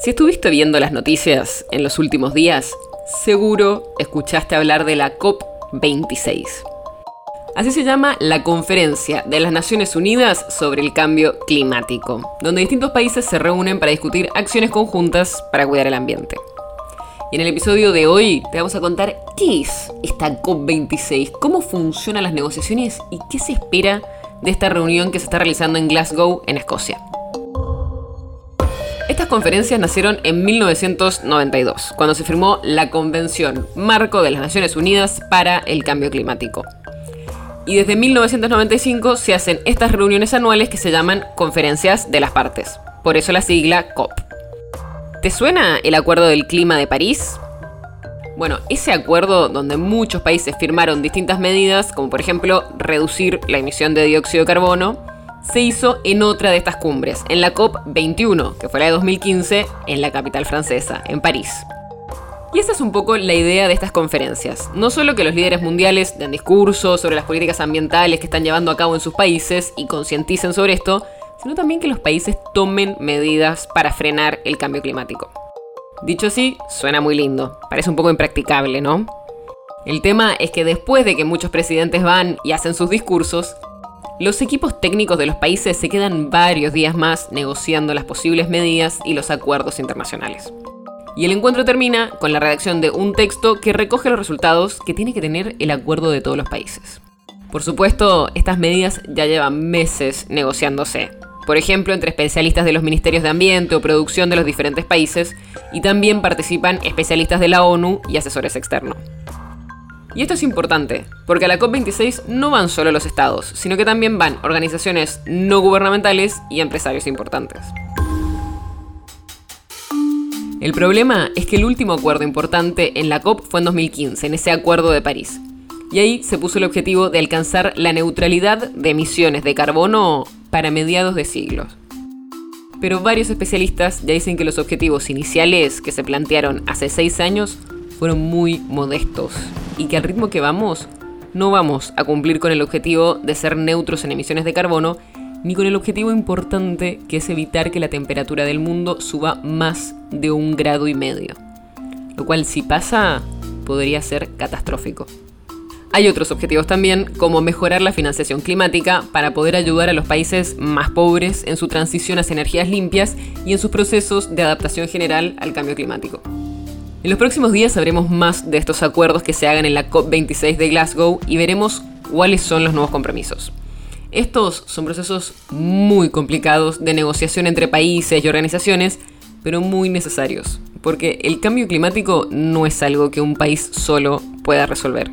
Si estuviste viendo las noticias en los últimos días, seguro escuchaste hablar de la COP26. Así se llama la Conferencia de las Naciones Unidas sobre el Cambio Climático, donde distintos países se reúnen para discutir acciones conjuntas para cuidar el ambiente. Y en el episodio de hoy te vamos a contar qué es esta COP26, cómo funcionan las negociaciones y qué se espera de esta reunión que se está realizando en Glasgow, en Escocia. Conferencias nacieron en 1992, cuando se firmó la Convención Marco de las Naciones Unidas para el Cambio Climático. Y desde 1995 se hacen estas reuniones anuales que se llaman Conferencias de las Partes, por eso la sigla COP. ¿Te suena el Acuerdo del Clima de París? Bueno, ese acuerdo donde muchos países firmaron distintas medidas, como por ejemplo reducir la emisión de dióxido de carbono, se hizo en otra de estas cumbres, en la COP21, que fue la de 2015, en la capital francesa, en París. Y esa es un poco la idea de estas conferencias. No solo que los líderes mundiales den discursos sobre las políticas ambientales que están llevando a cabo en sus países y concienticen sobre esto, sino también que los países tomen medidas para frenar el cambio climático. Dicho así, suena muy lindo, parece un poco impracticable, ¿no? El tema es que después de que muchos presidentes van y hacen sus discursos, los equipos técnicos de los países se quedan varios días más negociando las posibles medidas y los acuerdos internacionales. Y el encuentro termina con la redacción de un texto que recoge los resultados que tiene que tener el acuerdo de todos los países. Por supuesto, estas medidas ya llevan meses negociándose, por ejemplo, entre especialistas de los ministerios de Ambiente o Producción de los diferentes países, y también participan especialistas de la ONU y asesores externos. Y esto es importante, porque a la COP26 no van solo los estados, sino que también van organizaciones no gubernamentales y empresarios importantes. El problema es que el último acuerdo importante en la COP fue en 2015, en ese acuerdo de París. Y ahí se puso el objetivo de alcanzar la neutralidad de emisiones de carbono para mediados de siglos. Pero varios especialistas ya dicen que los objetivos iniciales que se plantearon hace seis años fueron muy modestos y que al ritmo que vamos no vamos a cumplir con el objetivo de ser neutros en emisiones de carbono ni con el objetivo importante que es evitar que la temperatura del mundo suba más de un grado y medio. Lo cual si pasa podría ser catastrófico. Hay otros objetivos también, como mejorar la financiación climática para poder ayudar a los países más pobres en su transición hacia energías limpias y en sus procesos de adaptación general al cambio climático. En los próximos días sabremos más de estos acuerdos que se hagan en la COP26 de Glasgow y veremos cuáles son los nuevos compromisos. Estos son procesos muy complicados de negociación entre países y organizaciones, pero muy necesarios, porque el cambio climático no es algo que un país solo pueda resolver.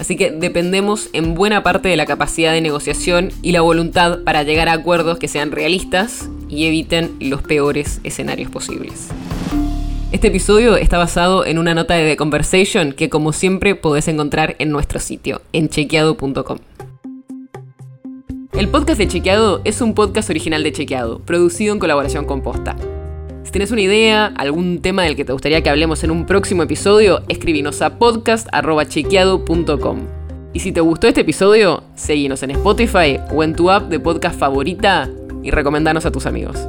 Así que dependemos en buena parte de la capacidad de negociación y la voluntad para llegar a acuerdos que sean realistas y eviten los peores escenarios posibles. Este episodio está basado en una nota de The Conversation que como siempre podés encontrar en nuestro sitio, en chequeado.com. El podcast de Chequeado es un podcast original de Chequeado, producido en colaboración con Posta. Si tienes una idea, algún tema del que te gustaría que hablemos en un próximo episodio, escríbenos a podcast.chequeado.com. Y si te gustó este episodio, seguinos en Spotify o en tu app de podcast favorita y recomendanos a tus amigos.